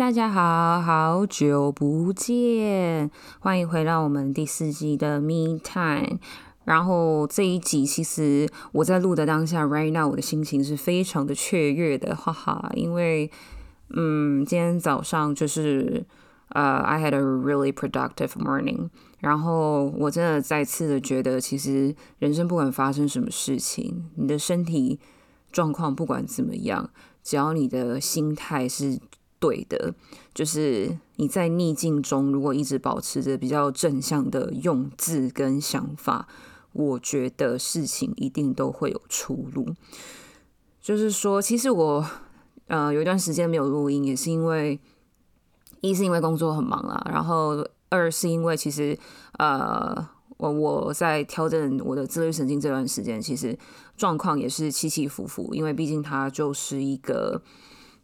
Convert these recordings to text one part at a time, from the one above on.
大家好，好久不见，欢迎回到我们第四季的 Me Time。然后这一集其实我在录的当下，right now 我的心情是非常的雀跃的，哈哈，因为嗯，今天早上就是呃，I had a really productive morning。然后我真的再次的觉得，其实人生不管发生什么事情，你的身体状况不管怎么样，只要你的心态是对的，就是你在逆境中，如果一直保持着比较正向的用字跟想法，我觉得事情一定都会有出路。就是说，其实我呃有一段时间没有录音，也是因为一是因为工作很忙啦，然后。二是因为其实，呃，我我在调整我的自律神经这段时间，其实状况也是起起伏伏，因为毕竟它就是一个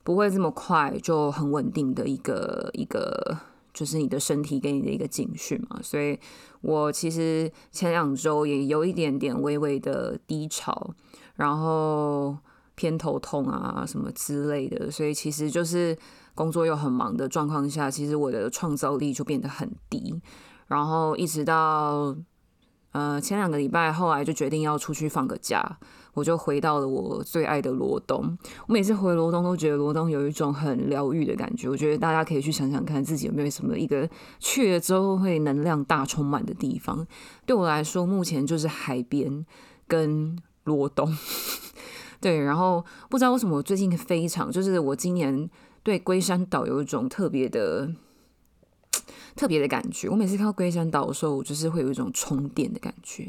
不会这么快就很稳定的一个一个，就是你的身体给你的一个警讯嘛。所以我其实前两周也有一点点微微的低潮，然后偏头痛啊什么之类的，所以其实就是。工作又很忙的状况下，其实我的创造力就变得很低。然后一直到呃前两个礼拜，后来就决定要出去放个假，我就回到了我最爱的罗东。我每次回罗东都觉得罗东有一种很疗愈的感觉。我觉得大家可以去想想看，自己有没有什么一个去了之后会能量大充满的地方。对我来说，目前就是海边跟罗东。对，然后不知道为什么我最近非常，就是我今年。对龟山岛有一种特别的、特别的感觉。我每次看到龟山岛的时候，我就是会有一种充电的感觉。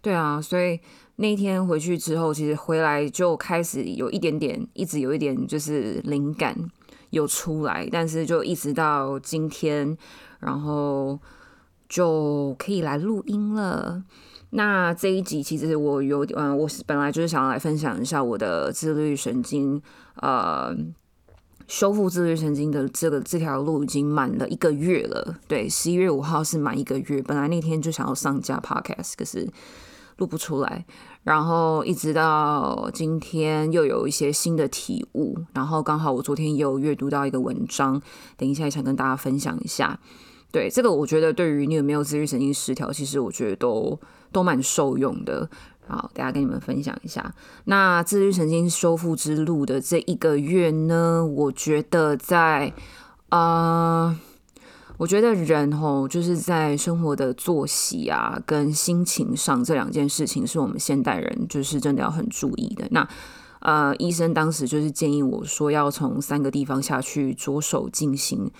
对啊，所以那一天回去之后，其实回来就开始有一点点，一直有一点就是灵感有出来，但是就一直到今天，然后就可以来录音了。那这一集其实我有嗯，我本来就是想要来分享一下我的自律神经，呃。修复自律神经的这个这条路已经满了一个月了，对，十一月五号是满一个月。本来那天就想要上架 podcast，可是录不出来。然后一直到今天又有一些新的体悟，然后刚好我昨天也有阅读到一个文章，等一下也想跟大家分享一下。对，这个我觉得对于你有没有自律神经失调，其实我觉得都都蛮受用的。好，大家跟你们分享一下。那自律神经修复之路的这一个月呢，我觉得在啊，我觉得人吼就是在生活的作息啊，跟心情上这两件事情，是我们现代人就是真的要很注意的。那呃，医生当时就是建议我说，要从三个地方下去着手进行。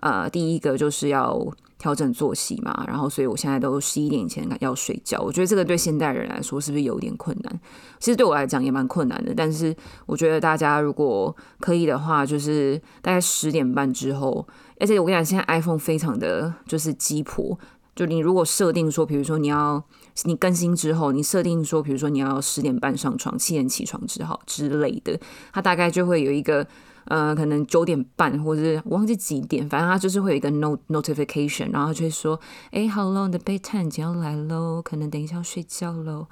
呃，第一个就是要。调整作息嘛，然后所以我现在都十一点以前要睡觉。我觉得这个对现代人来说是不是有点困难？其实对我来讲也蛮困难的。但是我觉得大家如果可以的话，就是大概十点半之后。而且我跟你讲，现在 iPhone 非常的就是鸡婆。就你如果设定说，比如说你要你更新之后，你设定说，比如说你要十点半上床，七点起床之后之类的，它大概就会有一个。呃，可能九点半，或者是忘记几点，反正他就是会有一个 not notification，然后就会说，哎，Hello，你的 bedtime 就要来喽，可能等一下要睡觉喽。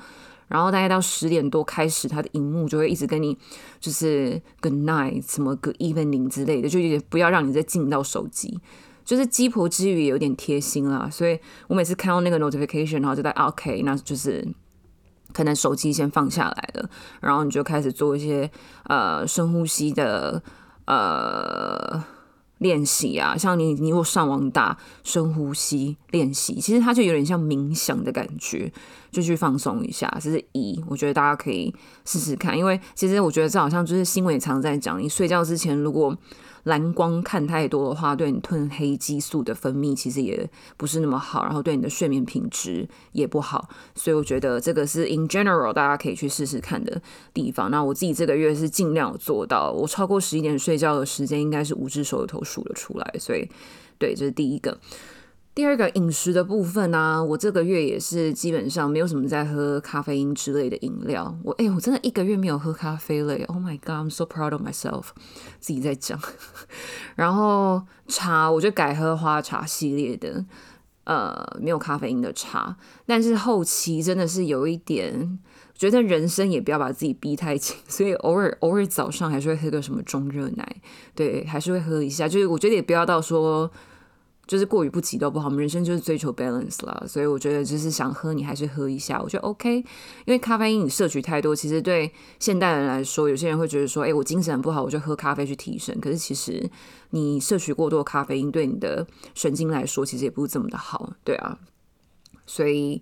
然后大概到十点多开始，他的荧幕就会一直跟你就是 Good night，什么 Good evening 之类的，就有点不要让你再进到手机，就是鸡婆之余也有点贴心啦。所以我每次看到那个 notification，然后就在 OK，那就是。可能手机先放下来了，然后你就开始做一些呃深呼吸的。呃，练习啊，像你，你如果上网打深呼吸练习，其实它就有点像冥想的感觉，就去放松一下。这是一，我觉得大家可以试试看，因为其实我觉得这好像就是新闻也常在讲，你睡觉之前如果。蓝光看太多的话，对你褪黑激素的分泌其实也不是那么好，然后对你的睡眠品质也不好，所以我觉得这个是 in general 大家可以去试试看的地方。那我自己这个月是尽量做到，我超过十一点睡觉的时间应该是五只手指头数得出来，所以对，这是第一个。第二个饮食的部分呢，我这个月也是基本上没有什么在喝咖啡因之类的饮料。我哎，我真的一个月没有喝咖啡了。Oh my god, I'm so proud of myself。自己在讲。然后茶，我就改喝花茶系列的，呃，没有咖啡因的茶。但是后期真的是有一点觉得人生也不要把自己逼太紧，所以偶尔 偶尔早上还是会喝个什么中热奶，对，还是会喝一下。就是我觉得也不要到说。就是过于不急都不好，我们人生就是追求 balance 啦，所以我觉得就是想喝你还是喝一下，我觉得 OK。因为咖啡因你摄取太多，其实对现代人来说，有些人会觉得说，哎，我精神不好，我就喝咖啡去提神。可是其实你摄取过多咖啡因，对你的神经来说，其实也不是这么的好，对啊。所以。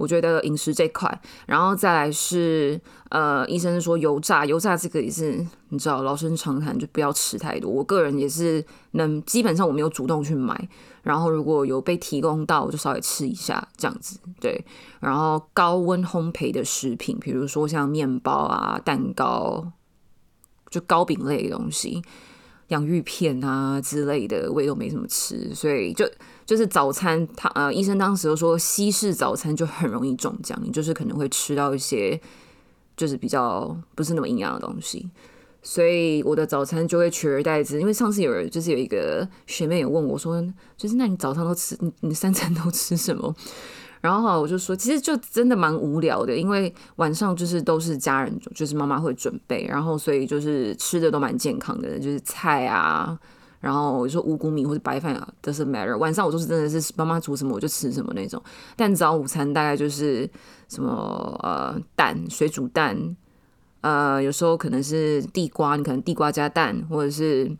我觉得饮食这块，然后再来是，呃，医生说油炸，油炸这个也是你知道老生常谈，就不要吃太多。我个人也是能，基本上我没有主动去买，然后如果有被提供到，我就稍微吃一下这样子。对，然后高温烘焙的食品，比如说像面包啊、蛋糕，就糕饼类的东西。洋芋片啊之类的，我也都没怎么吃，所以就就是早餐，他呃医生当时都说西式早餐就很容易中奖，你就是可能会吃到一些就是比较不是那么营养的东西，所以我的早餐就会取而代之。因为上次有人就是有一个学妹有问我说，就是那你早上都吃你你三餐都吃什么？然后哈，我就说，其实就真的蛮无聊的，因为晚上就是都是家人，就是妈妈会准备，然后所以就是吃的都蛮健康的，就是菜啊，然后我就说五谷米或者白饭啊，doesn't matter。晚上我都是真的是妈妈煮什么我就吃什么那种。但早午餐大概就是什么呃蛋，水煮蛋，呃有时候可能是地瓜，你可能地瓜加蛋，或者是。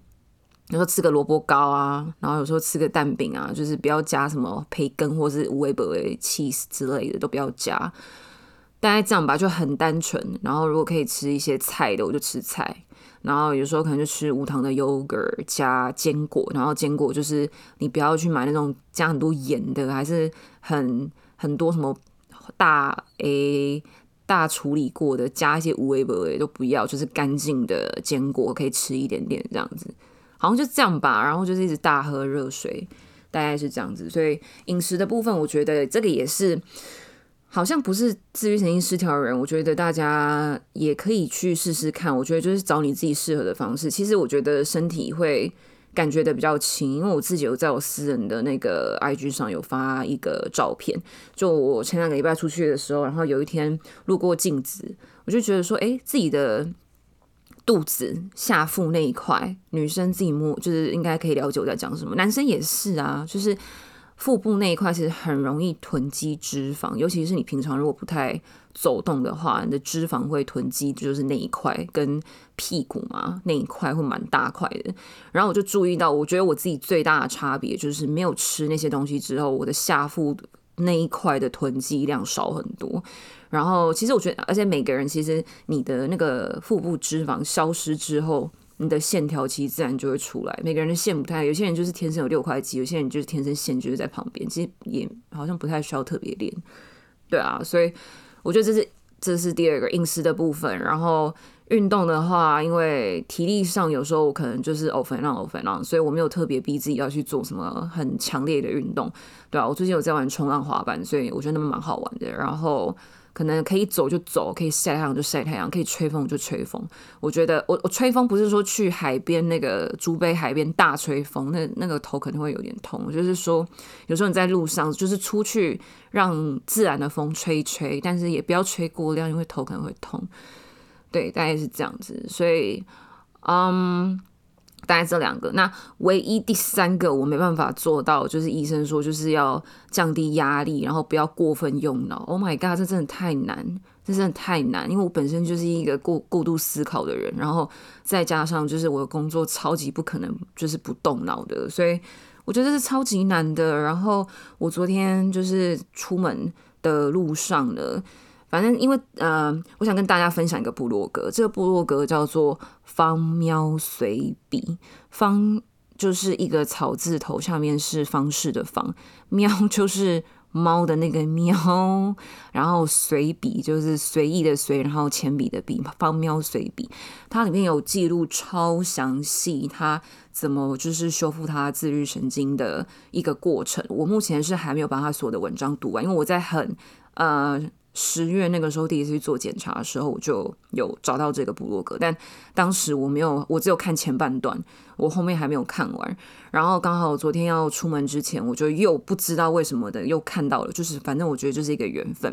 有时候吃个萝卜糕啊，然后有时候吃个蛋饼啊，就是不要加什么培根或是无味不味 cheese 之类的都不要加，大概这样吧，就很单纯。然后如果可以吃一些菜的，我就吃菜。然后有时候可能就吃无糖的 yogurt 加坚果，然后坚果就是你不要去买那种加很多盐的，还是很很多什么大 A 大处理过的，加一些无味不味都不要，就是干净的坚果可以吃一点点这样子。好像就这样吧，然后就是一直大喝热水，大概是这样子。所以饮食的部分，我觉得这个也是，好像不是自愈神经失调的人，我觉得大家也可以去试试看。我觉得就是找你自己适合的方式。其实我觉得身体会感觉的比较轻，因为我自己有在我私人的那个 IG 上有发一个照片，就我前两个礼拜出去的时候，然后有一天路过镜子，我就觉得说，哎，自己的。肚子下腹那一块，女生自己摸就是应该可以了解我在讲什么。男生也是啊，就是腹部那一块其实很容易囤积脂肪，尤其是你平常如果不太走动的话，你的脂肪会囤积，就是那一块跟屁股嘛那一块会蛮大块的。然后我就注意到，我觉得我自己最大的差别就是没有吃那些东西之后，我的下腹那一块的囤积量少很多。然后，其实我觉得，而且每个人其实你的那个腹部脂肪消失之后，你的线条其实自然就会出来。每个人的线不太，有些人就是天生有六块肌，有些人就是天生线就是在旁边，其实也好像不太需要特别练。对啊，所以我觉得这是这是第二个饮食的部分。然后运动的话，因为体力上有时候我可能就是 off and on off and on，所以我没有特别逼自己要去做什么很强烈的运动。对啊，我最近有在玩冲浪滑板，所以我觉得那么蛮好玩的。然后。可能可以走就走，可以晒太阳就晒太阳，可以吹风就吹风。我觉得我我吹风不是说去海边那个竹北海边大吹风，那那个头可能会有点痛。就是说有时候你在路上，就是出去让自然的风吹一吹，但是也不要吹过量，因为头可能会痛。对，大概是这样子。所以，嗯。大概这两个，那唯一第三个我没办法做到，就是医生说就是要降低压力，然后不要过分用脑。Oh my god，这真的太难，这真的太难，因为我本身就是一个过过度思考的人，然后再加上就是我的工作超级不可能就是不动脑的，所以我觉得是超级难的。然后我昨天就是出门的路上呢。反正因为呃，我想跟大家分享一个部落格，这个部落格叫做“方喵随笔”，方就是一个草字头，下面是方式的方，喵就是猫的那个喵，然后随笔就是随意的随，然后铅笔的笔，方喵随笔，它里面有记录超详细，它怎么就是修复它自律神经的一个过程。我目前是还没有把它所有的文章读完，因为我在很呃。十月那个时候第一次去做检查的时候，我就有找到这个部落格，但当时我没有，我只有看前半段，我后面还没有看完。然后刚好昨天要出门之前，我就又不知道为什么的又看到了，就是反正我觉得就是一个缘分。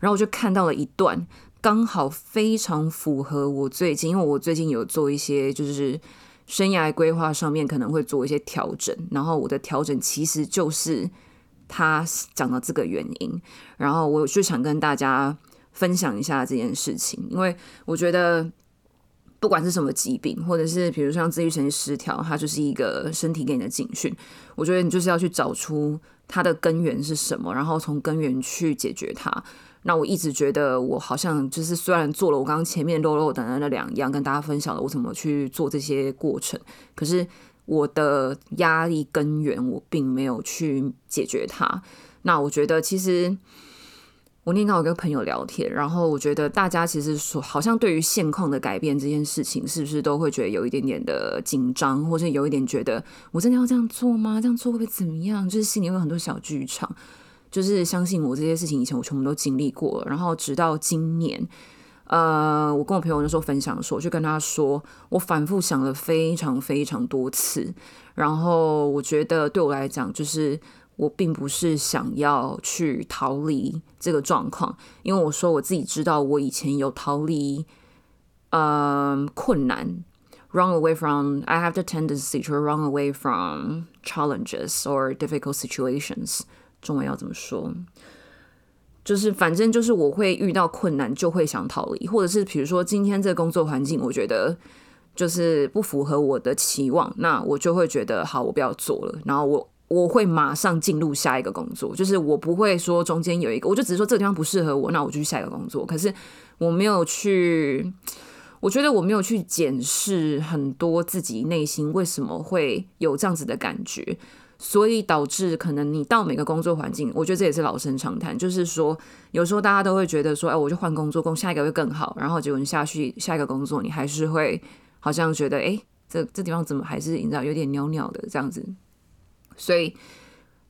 然后我就看到了一段，刚好非常符合我最近，因为我最近有做一些就是生涯规划上面可能会做一些调整，然后我的调整其实就是他讲的这个原因，然后我就想跟大家分享一下这件事情，因为我觉得不管是什么疾病，或者是比如像自愈神经失调，它就是一个身体给你的警讯，我觉得你就是要去找出它的根源是什么，然后从根源去解决它。那我一直觉得，我好像就是虽然做了我刚刚前面啰啰等等那两样跟大家分享了我怎么去做这些过程，可是我的压力根源我并没有去解决它。那我觉得其实我那天我跟朋友聊天，然后我觉得大家其实说好像对于现况的改变这件事情，是不是都会觉得有一点点的紧张，或者有一点觉得我真的要这样做吗？这样做会不会怎么样？就是心里有很多小剧场。就是相信我这些事情以前我全部都经历过了，然后直到今年，呃，我跟我朋友那时候分享的时候，我就跟他说，我反复想了非常非常多次，然后我觉得对我来讲，就是我并不是想要去逃离这个状况，因为我说我自己知道，我以前有逃离，嗯，困难，run away from，I have the tendency to run away from challenges or difficult situations。中文要怎么说？就是反正就是我会遇到困难就会想逃离，或者是比如说今天这工作环境，我觉得就是不符合我的期望，那我就会觉得好，我不要做了。然后我我会马上进入下一个工作，就是我不会说中间有一个，我就只是说这个地方不适合我，那我就去下一个工作。可是我没有去，我觉得我没有去检视很多自己内心为什么会有这样子的感觉。所以导致可能你到每个工作环境，我觉得这也是老生常谈，就是说有时候大家都会觉得说，哎，我就换工作，工下一个会更好，然后结果你下去下一个工作，你还是会好像觉得，哎，这这地方怎么还是你知道有点袅袅的这样子。所以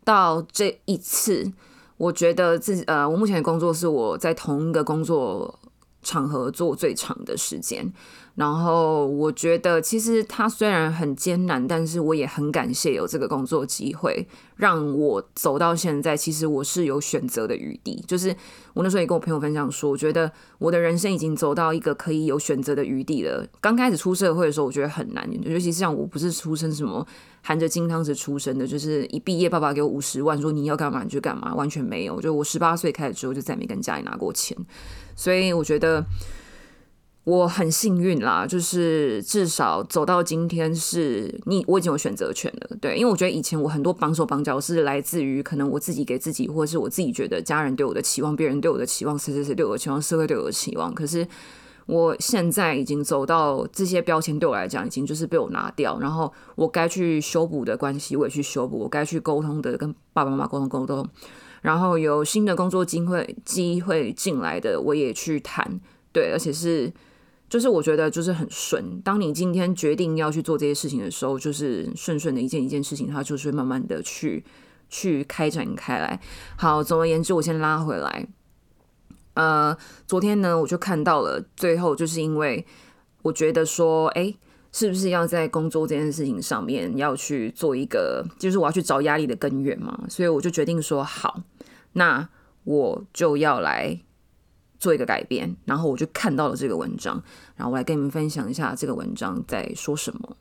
到这一次，我觉得自己呃，我目前的工作是我在同一个工作场合做最长的时间。然后我觉得，其实它虽然很艰难，但是我也很感谢有这个工作机会，让我走到现在。其实我是有选择的余地，就是我那时候也跟我朋友分享说，我觉得我的人生已经走到一个可以有选择的余地了。刚开始出社会的时候，我觉得很难，尤其是像我不是出生什么含着金汤匙出生的，就是一毕业爸爸给我五十万，说你要干嘛你就干嘛，完全没有。就我十八岁开始之后，就再没跟家里拿过钱，所以我觉得。我很幸运啦，就是至少走到今天是你我已经有选择权了，对，因为我觉得以前我很多绑手绑脚是来自于可能我自己给自己，或者是我自己觉得家人对我的期望，别人对我的期望，谁谁谁对我的期望，社会对我的期望。可是我现在已经走到这些标签对我来讲已经就是被我拿掉，然后我该去修补的关系我也去修补，我该去沟通的跟爸爸妈妈沟通沟通，然后有新的工作机会机会进来的我也去谈，对，而且是。就是我觉得就是很顺，当你今天决定要去做这些事情的时候，就是顺顺的一件一件事情，它就是慢慢的去去开展开来。好，总而言之，我先拉回来。呃，昨天呢，我就看到了最后，就是因为我觉得说，哎，是不是要在工作这件事情上面要去做一个，就是我要去找压力的根源嘛？所以我就决定说，好，那我就要来。做一个改变，然后我就看到了这个文章，然后我来跟你们分享一下这个文章在说什么。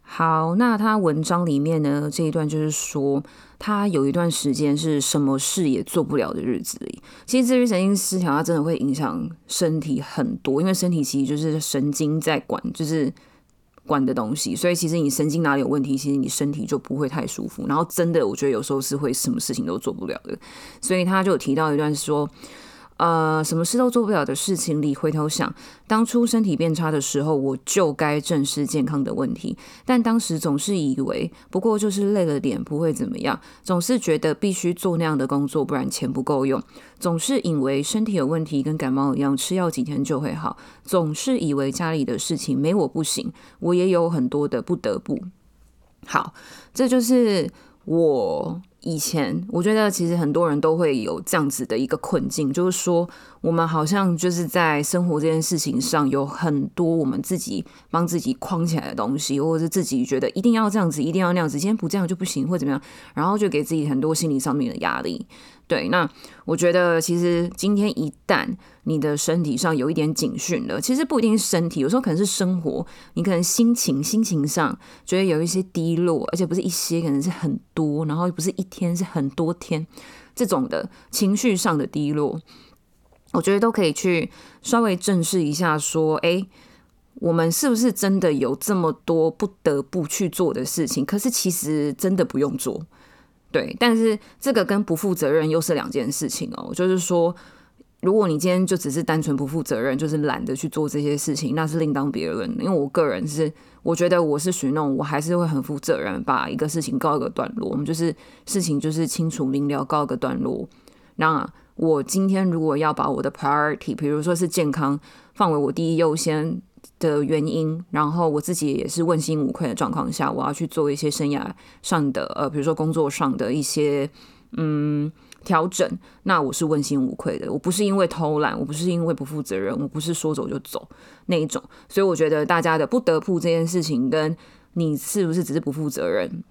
好，那他文章里面呢这一段就是说。他有一段时间是什么事也做不了的日子里，其实至于神经失调，它真的会影响身体很多，因为身体其实就是神经在管，就是管的东西，所以其实你神经哪里有问题，其实你身体就不会太舒服。然后真的，我觉得有时候是会什么事情都做不了的，所以他就提到一段说。呃，什么事都做不了的事情里，回头想，当初身体变差的时候，我就该正视健康的问题。但当时总是以为，不过就是累了点，不会怎么样。总是觉得必须做那样的工作，不然钱不够用。总是以为身体有问题，跟感冒一样，吃药几天就会好。总是以为家里的事情没我不行，我也有很多的不得不。好，这就是我。以前我觉得其实很多人都会有这样子的一个困境，就是说我们好像就是在生活这件事情上有很多我们自己帮自己框起来的东西，或者是自己觉得一定要这样子，一定要那样子，今天不这样就不行，或怎么样，然后就给自己很多心理上面的压力。对，那我觉得其实今天一旦你的身体上有一点警讯了，其实不一定是身体，有时候可能是生活，你可能心情、心情上觉得有一些低落，而且不是一些，可能是很多，然后又不是一天，是很多天这种的情绪上的低落，我觉得都可以去稍微正视一下，说，哎，我们是不是真的有这么多不得不去做的事情？可是其实真的不用做。对，但是这个跟不负责任又是两件事情哦。就是说，如果你今天就只是单纯不负责任，就是懒得去做这些事情，那是另当别论。因为我个人是，我觉得我是属于那种，我还是会很负责任，把一个事情告一个段落。我们就是事情就是清楚明了，告一个段落。那我今天如果要把我的 priority，比如说是健康，放为我第一优先。的原因，然后我自己也是问心无愧的状况下，我要去做一些生涯上的呃，比如说工作上的一些嗯调整，那我是问心无愧的。我不是因为偷懒，我不是因为不负责任，我不是说走就走那一种。所以我觉得大家的不得不这件事情，跟你是不是只是不负责任，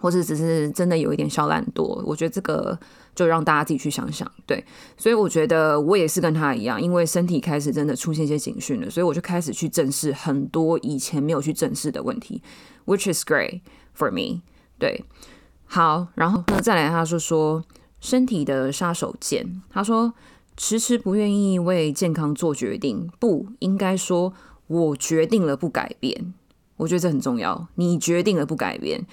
或者只是真的有一点小懒惰，我觉得这个。就让大家自己去想想，对，所以我觉得我也是跟他一样，因为身体开始真的出现一些警讯了，所以我就开始去正视很多以前没有去正视的问题，which is great for me。对，好，然后呢，再来他说说身体的杀手锏，他说迟迟不愿意为健康做决定，不应该说我决定了不改变，我觉得这很重要，你决定了不改变，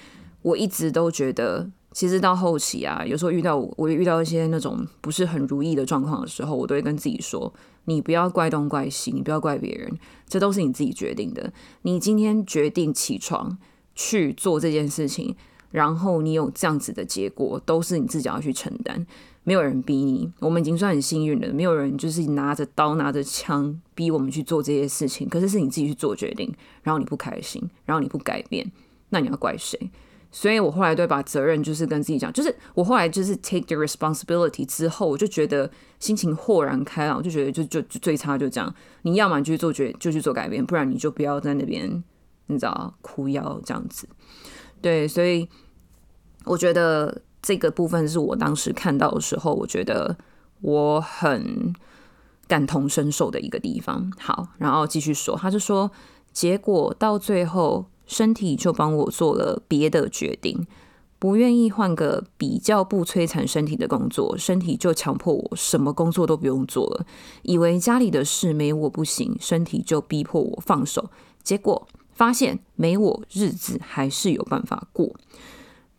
我一直都觉得。其实到后期啊，有时候遇到我遇到一些那种不是很如意的状况的时候，我都会跟自己说：你不要怪东怪西，你不要怪别人，这都是你自己决定的。你今天决定起床去做这件事情，然后你有这样子的结果，都是你自己要去承担，没有人逼你。我们已经算很幸运了，没有人就是拿着刀拿着枪逼我们去做这些事情。可是是你自己去做决定，然后你不开心，然后你不改变，那你要怪谁？所以我后来都把责任就是跟自己讲，就是我后来就是 take the responsibility 之后，我就觉得心情豁然开朗，就觉得就就就最差就这样，你要么就去做决就去做改变，不然你就不要在那边你知道哭腰这样子。对，所以我觉得这个部分是我当时看到的时候，我觉得我很感同身受的一个地方。好，然后继续说，他就说结果到最后。身体就帮我做了别的决定，不愿意换个比较不摧残身体的工作，身体就强迫我什么工作都不用做了。以为家里的事没我不行，身体就逼迫我放手，结果发现没我日子还是有办法过。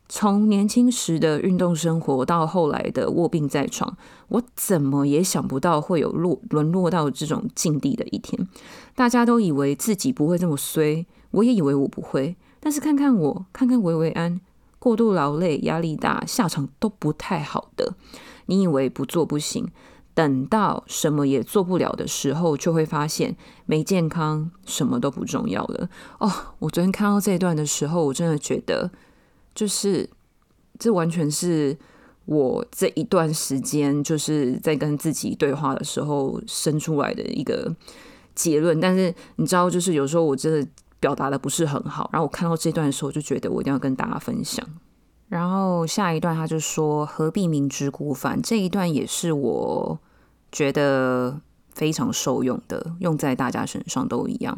从年轻时的运动生活到后来的卧病在床，我怎么也想不到会有落沦落到这种境地的一天。大家都以为自己不会这么衰。我也以为我不会，但是看看我，看看维维安，过度劳累、压力大，下场都不太好的。你以为不做不行，等到什么也做不了的时候，就会发现没健康，什么都不重要了。哦，我昨天看到这一段的时候，我真的觉得，就是这完全是我这一段时间就是在跟自己对话的时候生出来的一个结论。但是你知道，就是有时候我真的。表达的不是很好，然后我看到这段的时候，就觉得我一定要跟大家分享。然后下一段他就说：“何必明知故犯？”这一段也是我觉得非常受用的，用在大家身上都一样。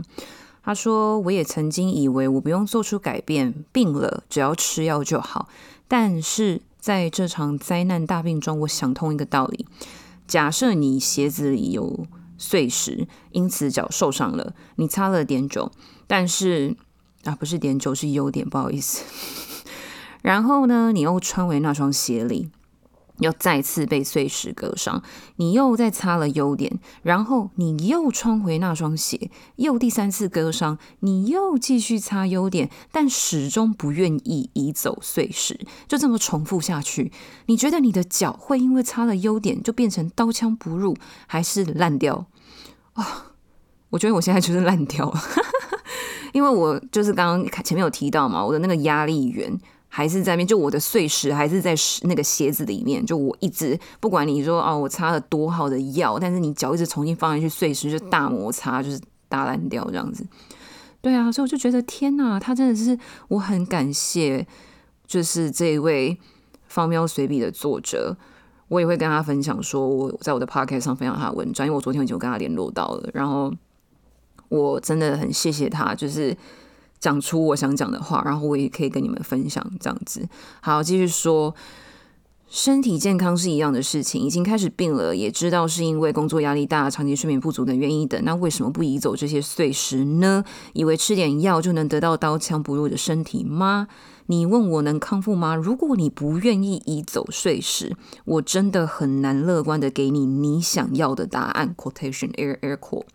他说：“我也曾经以为我不用做出改变，病了只要吃药就好。但是在这场灾难大病中，我想通一个道理：假设你鞋子里有碎石，因此脚受伤了，你擦了碘酒。”但是啊，不是碘酒是优点，不好意思。然后呢，你又穿回那双鞋里，又再次被碎石割伤，你又再擦了优点，然后你又穿回那双鞋，又第三次割伤，你又继续擦优点，但始终不愿意移走碎石，就这么重复下去。你觉得你的脚会因为擦了优点就变成刀枪不入，还是烂掉？啊，我觉得我现在就是烂掉了。因为我就是刚刚前面有提到嘛，我的那个压力源还是在面，就我的碎石还是在那个鞋子里面，就我一直不管你说哦，我擦了多好的药，但是你脚一直重新放进去，碎石就大摩擦，就是大烂掉这样子。对啊，所以我就觉得天哪，他真的是我很感谢，就是这一位方喵随笔的作者，我也会跟他分享，说我在我的 podcast 上分享他的文章，因为我昨天已经跟他联络到了，然后我真的很谢谢他，就是讲出我想讲的话，然后我也可以跟你们分享这样子。好，继续说。身体健康是一样的事情，已经开始病了，也知道是因为工作压力大、长期睡眠不足等原因等。那为什么不移走这些碎石呢？以为吃点药就能得到刀枪不入的身体吗？你问我能康复吗？如果你不愿意移走碎石，我真的很难乐观的给你你想要的答案。Quotation air air quote。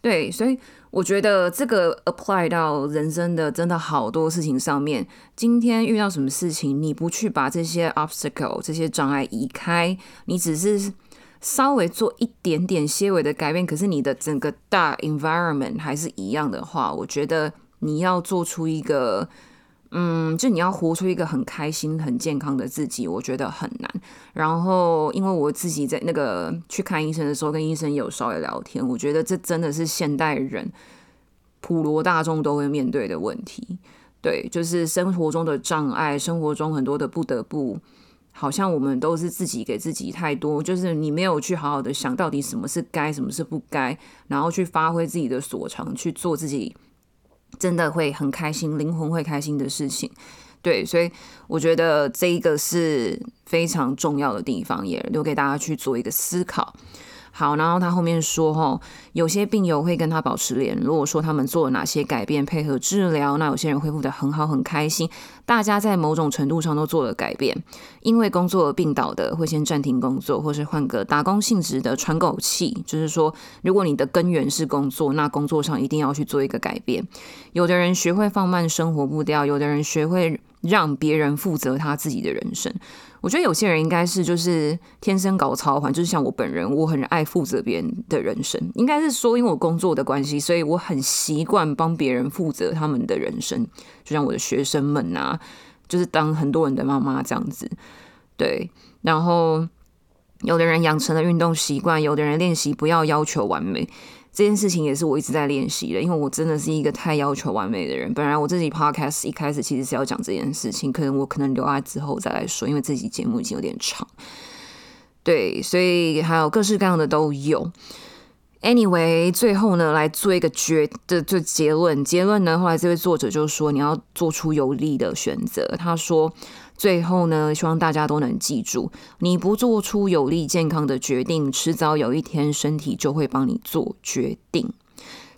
对，所以。我觉得这个 apply 到人生的真的好多事情上面。今天遇到什么事情，你不去把这些 obstacle 这些障碍移开，你只是稍微做一点点些微的改变，可是你的整个大 environment 还是一样的话，我觉得你要做出一个。嗯，就你要活出一个很开心、很健康的自己，我觉得很难。然后，因为我自己在那个去看医生的时候，跟医生有稍微聊天，我觉得这真的是现代人普罗大众都会面对的问题。对，就是生活中的障碍，生活中很多的不得不，好像我们都是自己给自己太多，就是你没有去好好的想到底什么是该，什么是不该，然后去发挥自己的所长，去做自己。真的会很开心，灵魂会开心的事情，对，所以我觉得这一个是非常重要的地方，也留给大家去做一个思考。好，然后他后面说，哈，有些病友会跟他保持联络，说他们做了哪些改变，配合治疗。那有些人恢复的很好，很开心。大家在某种程度上都做了改变。因为工作而病倒的，会先暂停工作，或是换个打工性质的喘口气。就是说，如果你的根源是工作，那工作上一定要去做一个改变。有的人学会放慢生活步调，有的人学会让别人负责他自己的人生。我觉得有些人应该是就是天生搞超环，就是像我本人，我很爱负责别人的人生。应该是说，因为我工作的关系，所以我很习惯帮别人负责他们的人生。就像我的学生们啊，就是当很多人的妈妈这样子。对，然后有的人养成了运动习惯，有的人练习不要要求完美。这件事情也是我一直在练习的，因为我真的是一个太要求完美的人。本来我自己 podcast 一开始其实是要讲这件事情，可能我可能留在之后再来说，因为这集节目已经有点长。对，所以还有各式各样的都有。Anyway，最后呢，来做一个决的就结论。结论呢，后来这位作者就说你要做出有利的选择。他说。最后呢，希望大家都能记住：你不做出有利健康的决定，迟早有一天身体就会帮你做决定，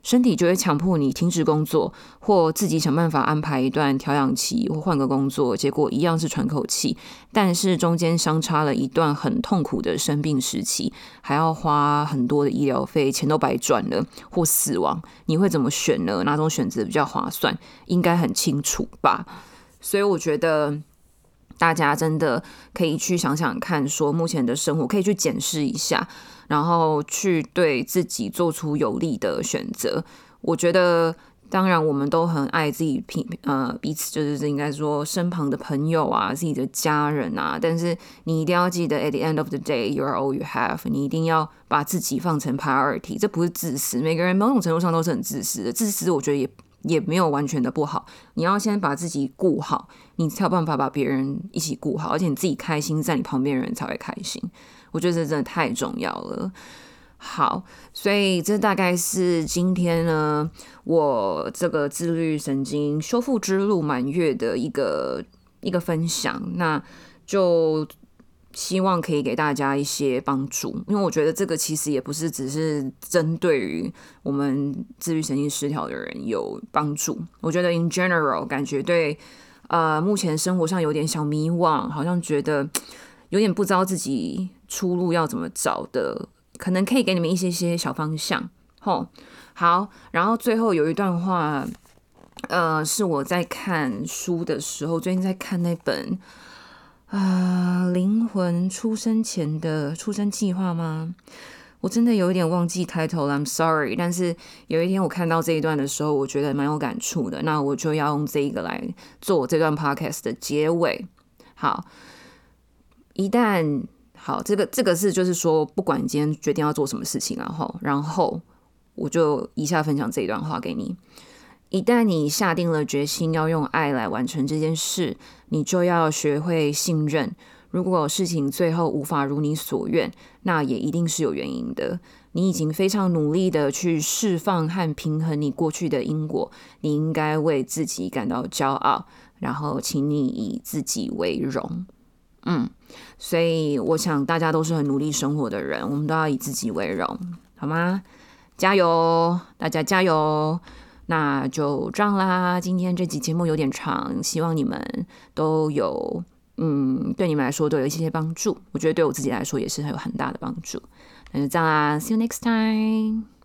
身体就会强迫你停止工作，或自己想办法安排一段调养期，或换个工作，结果一样是喘口气，但是中间相差了一段很痛苦的生病时期，还要花很多的医疗费，钱都白赚了，或死亡，你会怎么选呢？哪种选择比较划算？应该很清楚吧？所以我觉得。大家真的可以去想想看，说目前的生活可以去检视一下，然后去对自己做出有利的选择。我觉得，当然我们都很爱自己，平呃彼此就是应该说身旁的朋友啊，自己的家人啊。但是你一定要记得，at the end of the day you are all you have。你一定要把自己放成 priority，这不是自私。每个人某种程度上都是很自私的，自私我觉得也。也没有完全的不好，你要先把自己顾好，你才有办法把别人一起顾好，而且你自己开心，在你旁边的人才会开心。我觉得这真的太重要了。好，所以这大概是今天呢，我这个自律神经修复之路满月的一个一个分享，那就。希望可以给大家一些帮助，因为我觉得这个其实也不是只是针对于我们自律神经失调的人有帮助。我觉得 in general 感觉对，呃，目前生活上有点小迷惘，好像觉得有点不知道自己出路要怎么找的，可能可以给你们一些些小方向。吼，好，然后最后有一段话，呃，是我在看书的时候，最近在看那本。啊，灵魂出生前的出生计划吗？我真的有一点忘记开头了，I'm sorry。但是有一天我看到这一段的时候，我觉得蛮有感触的。那我就要用这一个来做这段 podcast 的结尾。好，一旦好，这个这个是就是说，不管今天决定要做什么事情，然后然后我就一下分享这一段话给你。一旦你下定了决心要用爱来完成这件事，你就要学会信任。如果事情最后无法如你所愿，那也一定是有原因的。你已经非常努力的去释放和平衡你过去的因果，你应该为自己感到骄傲，然后请你以自己为荣。嗯，所以我想大家都是很努力生活的人，我们都要以自己为荣，好吗？加油，大家加油！那就这样啦。今天这集节目有点长，希望你们都有。嗯，对你们来说都有一些些帮助，我觉得对我自己来说也是很有很大的帮助。那就这样啦，See you next time。